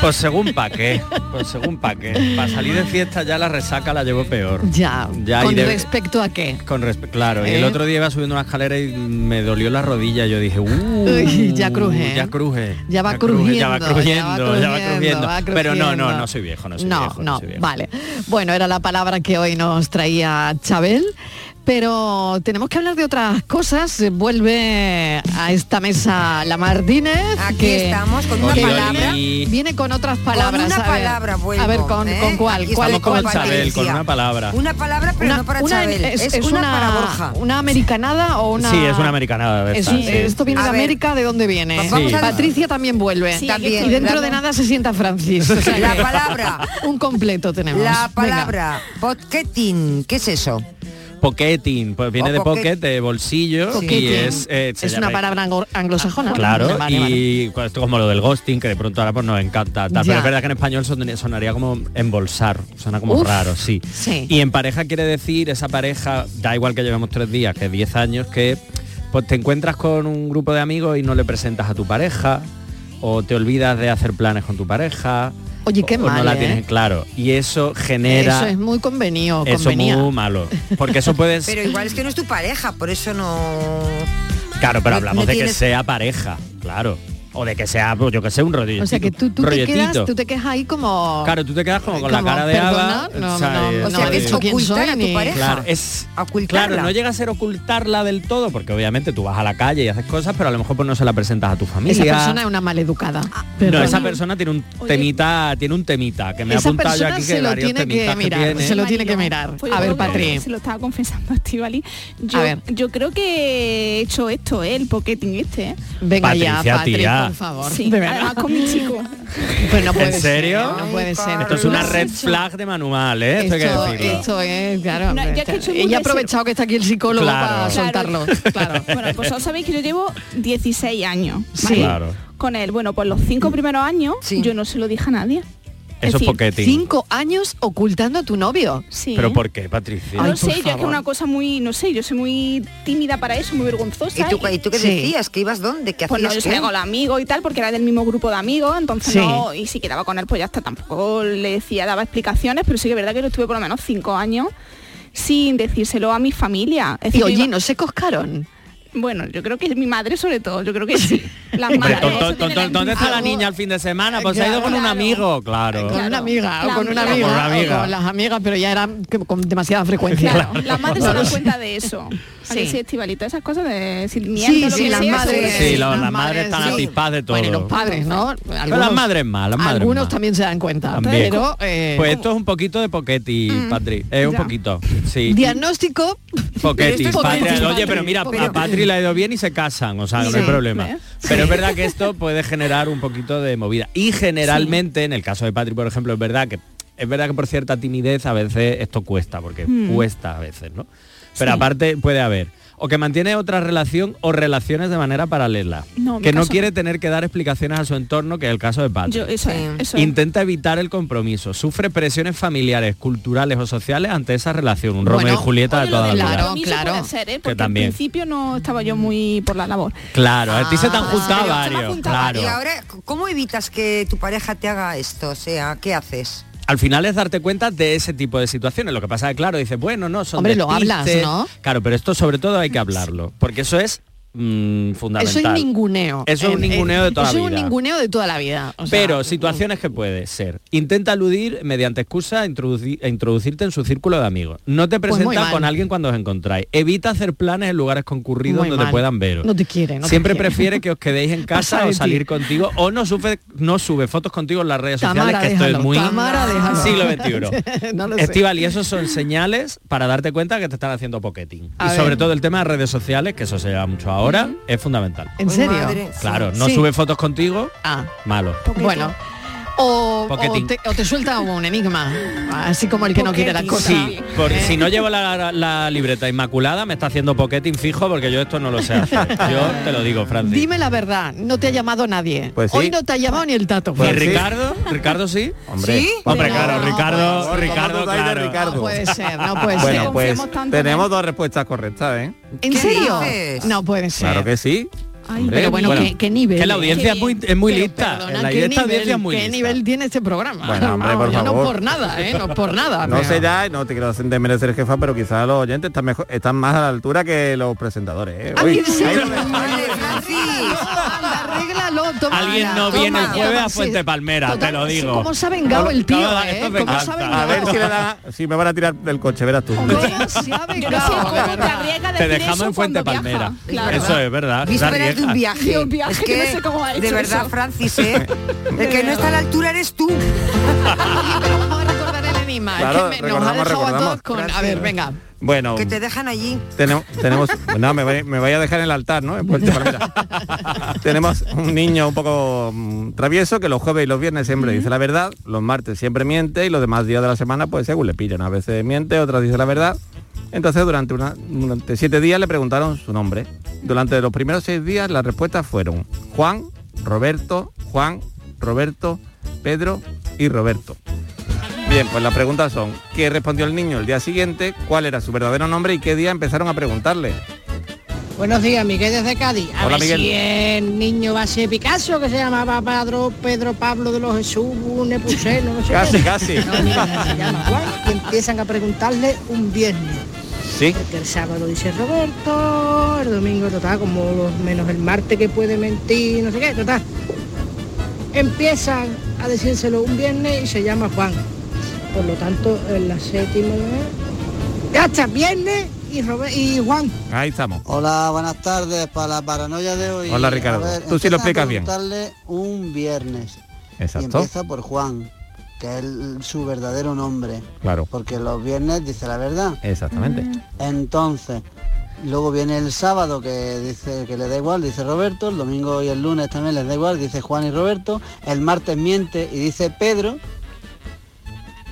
Pues según pa' qué, pues según pa' qué. Para salir de fiesta ya la resaca la llevo peor. Ya, Ya, ¿con de- respecto a qué? Con claro. Y el ¿Eh? otro día iba subiendo una escalera y me dolió la rodilla. Yo dije, uh, Uy, ya cruje, ¿eh? Ya cruje. Ya va cruje, ya va crujiendo, ya va crujiendo, crujiendo. Pero no, no, crujiendo. no soy viejo, no soy no, viejo. no, viejo. vale. Bueno, era la palabra que hoy nos traía Chabel. Pero tenemos que hablar de otras cosas. Vuelve a esta mesa la Martínez. Aquí que- estamos con una palabra. Viene con otras palabras. una a ver. palabra vuelvo, A ver, ¿con, ¿eh? con cuál? ¿Cuál cuál Chabel, con una palabra. Una palabra, pero no para una- Chabel. es, Es, es una, una, para Borja. una americanada o una Sí, es una americanada de Es- sí. esto viene A de ver. América de dónde viene Pues vamos Patricia también vuelve Sí, También. y dentro de nada se sienta Francis O sea La palabra. un completo tenemos La Venga. palabra botketing, ¿qué es eso? Pocketing, pues viene de pocket. de bolsillo y es... eh, es una palabra anglo- anglosajona Claro, Vale, vale. y pues, esto como lo del ghosting, que de pronto ahora pues nos encanta. tal, pero es verdad que en español son- sonaría como embolsar, suena como Uf, raro, sí. sí. Y en pareja quiere decir esa pareja, da igual que llevemos tres días, que 10 años, que pues te encuentras con un grupo de amigos y no le presentas a tu pareja, o te olvidas de hacer planes con tu pareja. Oye, qué o no mal, la ¿eh? tienes claro. Y eso genera... eso es muy convenido eso convenía. muy malo. Porque eso puede Pero igual es que no es tu pareja, por eso no... Claro, pero hablamos no de que sea pareja, claro. O de que sea, pues, yo que sé, un rollo. o sea que tú, tú te quedas tú te quedas ahí como Claro, tú te quedas como con la cara de Ava. no, no, O sea, no que es ocultar soy a tu pareja. Claro, es Ocultarla. claro, no llega a ser ocultarla del todo, porque obviamente tú vas a la calle y haces cosas, pero a lo mejor pues no se la presentas a tu familia. esa persona es una maleducada no, Perdona. esa persona tiene un temita, tiene un temita que me ha apuntado yo aquí se que lo varios tiene que temitas mirar tiene. se lo tiene que mirar Pues a ver Patri Se lo estaba confesando a Estivali. Yo, A ver. yo creo que he hecho esto, ¿eh? el pocketing este. ¿eh? venga ya Patri tía. Por favor Sí, de verdad además con mi chico. pues no puede ¿En serio? ser, no puede ser Esto es una red hecho- flag de manual, ¿eh? Esto hay que esto, decirlo. esto es, claro, No, ya que he ella ha aprovechado que está aquí el psicólogo Claro. para Claro. soltarlo. Claro. Bueno, pues vosotros sabéis que yo llevo 16 años. Claro. Con él. Bueno, pues los cinco primeros años yo no se lo dije a nadie. Eso es decir, pocketing. Cinco años ocultando a tu novio. Sí. ¿Pero por qué, Patricia? no sé, yo es que una cosa muy, no sé, yo soy muy tímida para eso, muy vergonzosa. ¿Y tú, y tú qué Sí. decías? ¿Que ibas dónde? ¿Qué Pues no, hacías yo con los amigos y tal, porque era del mismo grupo de amigos, entonces Sí. no, y si quedaba con él, pues ya está, tampoco le decía, daba explicaciones, pero sí que es verdad que lo estuve por lo menos cinco años sin decírselo a mi familia. Es Y decir, oye, iba- ¿no se coscaron? Bueno, yo creo que mi madre sobre todo, yo creo que sí. Las madres, ¿Dónde está la niña el fin de semana? Pues ha ido con un amigo, claro. Con una amiga, o con una amiga. Con una o amiga. con las amigas, pero ya era que- con demasiada frecuencia. Claro, las madres se dan cuenta de eso. Sí. Sí, Estivalito, esas cosas de Sí, sí, que las sea, madres. Sí, las las madres están sí. atispadas de todo. Bueno, y los padres, ¿no? Pero las madres más, las madres Algunos más. también se dan cuenta. También. Pero, eh, Pues esto es un poquito de poquetti, Patri. Es un Ya. poquito. Sí. diagnóstico. Poquetti, Oye, pero mira, a Patri le ha ido bien y se casan, o sea, no Sí. hay problema. ¿Eh? Pero es verdad que esto puede generar un poquito de movida. Y generalmente, en el caso de Patri, por ejemplo, es verdad que es verdad que por cierta timidez a veces esto cuesta, porque Mm. cuesta a veces, ¿no? Pero Sí. aparte puede haber o que mantiene otra relación o relaciones de manera paralela. No, que no quiere tener que dar explicaciones a su entorno, que es el caso de Patri. Yo, eso es, eso es. Intenta evitar el compromiso, sufre presiones familiares, culturales o sociales ante esa relación, un Romeo y Bueno, Julieta de toda la vida. puede ser, ¿eh? porque también. al principio no estaba yo muy por la labor. Claro, a ti se te han Ah, juntado varios, claro. Y ahora, ¿cómo evitas que tu pareja te haga esto? O sea, ¿qué haces? Al final es darte cuenta de ese tipo de situaciones. Lo que pasa es que, claro, dices, bueno, no, son Hombre, lo hablas. ¿no? Claro, pero esto sobre todo hay que hablarlo, porque eso es mm, fundamental. Eso es ninguneo. Eso es un Eh, ninguneo de toda la eso es vida. un ninguneo de toda la vida. O sea, Pero situaciones que puede ser. Intenta aludir mediante excusa a, introduci- a introducirte en su círculo de amigos. No te Pues presentas con alguien cuando os encontráis. Evita hacer planes en lugares concurridos Muy donde mal. puedan veros. No te quiere, no te Siempre quiere. prefiere que os quedéis en casa o salir contigo o no sube, no sube fotos contigo en las redes sociales, que esto déjalo. es muy Tamara, siglo XXI. No. Estival, y esos son señales para darte cuenta que te están haciendo pocketing. A y ver. sobre todo el tema de redes sociales, que eso se lleva mucho ahora, es fundamental. ¿En serio? Claro, no Sí. sube fotos contigo, Ah. malo. Bueno. O, te, o te suelta un enigma, así como el que no quiere las cosas. Sí, por, si no llevo la, la libreta inmaculada, me está haciendo pocketing fijo porque yo esto no lo sé hacer. Yo te lo digo, Francis. Dime la verdad, no te ha llamado nadie. Pues sí. Hoy no te ha llamado ni el tato. ¿Y Francis. Ricardo? ¿Ricardo sí? Hombre. ¿Sí? Hombre, No, claro, no, Ricardo, pues, Ricardo, ¿cómo dudáis de claro. Ricardo? No puede ser, no puede bueno, ser. pues tenemos dos respuestas correctas, ¿eh? ¿En ¿Qué serio? dices? No puede ser. Claro que sí. Hombre, pero bueno, ¿qué, qué nivel? Que la audiencia es muy, es muy Pero, lista. perdona, la ¿qué esta audiencia nivel, es muy ¿Qué lista. nivel tiene este programa? Bueno, hombre, por favor. no por nada, ¿eh? No por nada. No pero- sé ya, no te quiero merecer jefa, pero quizás los oyentes están mejor, están más a la altura que los presentadores. ¿eh? Ah, Uy, Alguien no Toma, viene el jueves a Fuente sí. Palmera, te lo digo. ¿Cómo se ha vengado el tío, eh? esto me ¿Cómo se ha encanta. A ver vengado? si, le dan- si me van a tirar del coche, verás tú. ¿Cómo se ha vengado? de verdad? Te dejamos en Fuente Palmera. Eso es verdad. Vísperas de un Arriesgas. viaje. De un viaje, es que que, no sé cómo ha de hecho verdad, eso. Francis, ¿eh? El que no está a la altura eres tú. Pero vamos a recordar el enigma. es Claro, que me- nos ha dejado a todos con... A ver, venga. Bueno, Que te dejan allí. tenemos, tenemos no, me, voy, me voy a dejar en el altar, ¿no? En Puente Palmera. tenemos un niño un poco mm, travieso que los jueves y los viernes siempre dice la verdad, los martes siempre miente y los demás días de la semana pues según le pillan. A veces miente, otras dice la verdad. Entonces durante, una, durante siete días le preguntaron su nombre. Durante los primeros seis días las respuestas fueron Juan, Roberto, Juan, Roberto, Pedro y Roberto. Bien, pues las preguntas son, ¿qué respondió el niño el día siguiente? ¿Cuál era su verdadero nombre y qué día empezaron a preguntarle? Buenos días, Miguel desde Cádiz. A Hola, ver Miguel. si el niño va a ser Picasso, que se llamaba Pedro, Pedro Pablo de los Jesús, Nepomuceno, no sé Casi, qué. casi. No, mira, se llama Juan y empiezan a preguntarle un viernes. Sí. Porque el sábado dice Roberto, el domingo total, como los menos el martes que puede mentir, no sé qué, total. Empiezan a decírselo un viernes y se llama Juan. Por lo tanto, en la séptima... Ya está, viernes y, Robe- y Juan. Ahí estamos. Hola, buenas tardes. Para la paranoia de hoy. Hola, Ricardo. ver, Tú sí lo explicas bien. un viernes. Y Exacto. empieza por Juan, que es el- su verdadero nombre. Claro. Porque los viernes dice la verdad. Exactamente. Entonces, luego viene el sábado que dice que le da igual, dice Roberto. El domingo y el lunes también les da igual, dice Juan y Roberto. El martes miente y dice Pedro.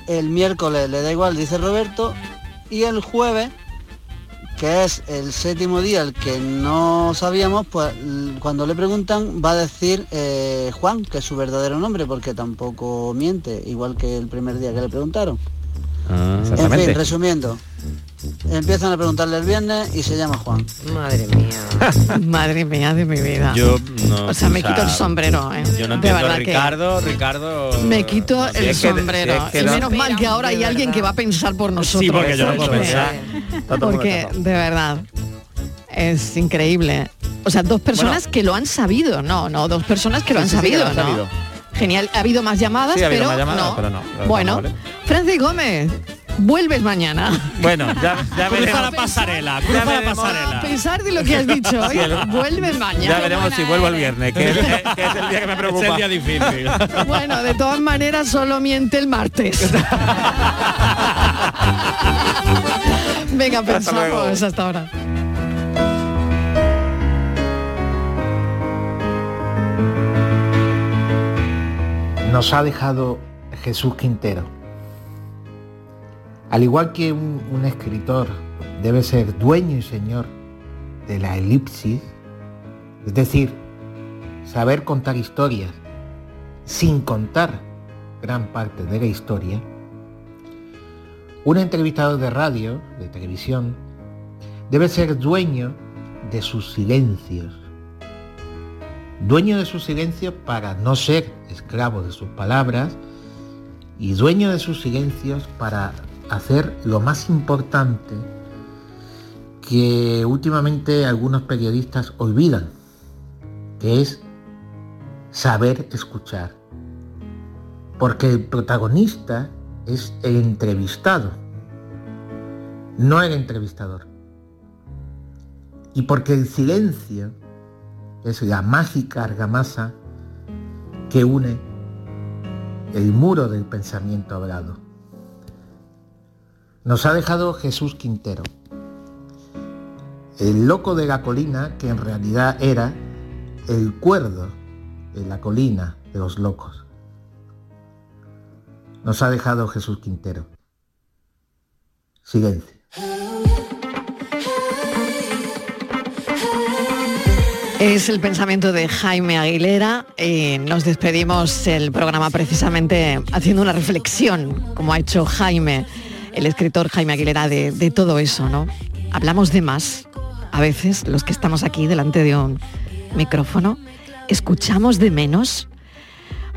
El miércoles le da igual, dice Roberto. Y el jueves, que es el séptimo día, el que no sabíamos, pues cuando le preguntan va a decir eh, Juan, que es su verdadero nombre, porque tampoco miente, igual que el primer día que le preguntaron. En Exactamente. fin, resumiendo, empiezan a preguntarle el viernes y se llama Juan. Madre mía. Madre mía de mi vida. Yo no. O sea, me quito el sombrero, ¿eh? Yo no De entiendo, verdad que- Ricardo, Ricardo. Me quito Si el es que- sombrero. si es que y no- menos mal que ahora hay alguien que va a pensar por nosotros. Sí, porque yo no puedo pensar. Porque, de verdad, es increíble. O sea, dos personas que lo han sabido, no, no, dos personas que lo han Sí, sí, sí, que sabido, lo han ¿no? sabido. Genial, ha habido más llamadas, Sí, ha habido pero, más llamadas, no. pero no, pero Bueno, no vale. Francis Gómez, vuelves mañana. Bueno, ya, ya Cruza veremos. la pasarela, cruza la A pasarela. pesar de lo que has dicho hoy, vuelves mañana. Ya veremos si vuelvo el viernes, que es, que es el día que me preocupa. Es el día difícil. Bueno, de todas maneras solo miente el martes. Venga, Hasta luego. pensamos hasta ahora. nos ha dejado Jesús Quintero. Al igual que un, escritor debe ser dueño y señor de la elipsis, es decir, saber contar historias sin contar gran parte de la historia, un entrevistador de radio, de televisión, debe ser dueño de sus silencios. Dueño de sus silencios para no ser esclavo de sus palabras y dueño de sus silencios para hacer lo más importante que últimamente algunos periodistas olvidan, que es saber escuchar. Porque el protagonista es el entrevistado, no el entrevistador. Y porque el silencio es la mágica argamasa que une el muro del pensamiento hablado. Nos ha dejado Jesús Quintero, el loco de la colina que en realidad era el cuerdo de la colina de los locos. Nos ha dejado Jesús Quintero. Silencio. Es el pensamiento de Jaime Aguilera y nos despedimos el programa precisamente haciendo una reflexión, como ha hecho Jaime, el escritor Jaime Aguilera, de, de todo eso, ¿no? Hablamos de más, a veces, los que estamos aquí delante de un, micrófono? ¿Escuchamos de menos?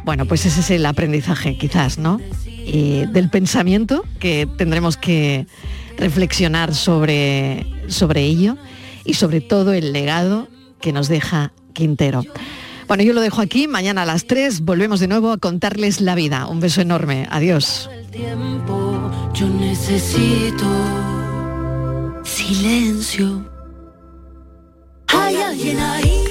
Bueno, pues ese es el aprendizaje quizás, ¿no? Del pensamiento que tendremos que reflexionar sobre, sobre ello y sobre todo el legado que nos deja Quintero. Bueno, yo lo dejo aquí, mañana a las 3 volvemos de nuevo a contarles la vida. Un beso enorme, adiós. Yo necesito silencio. Hay alguien ahí.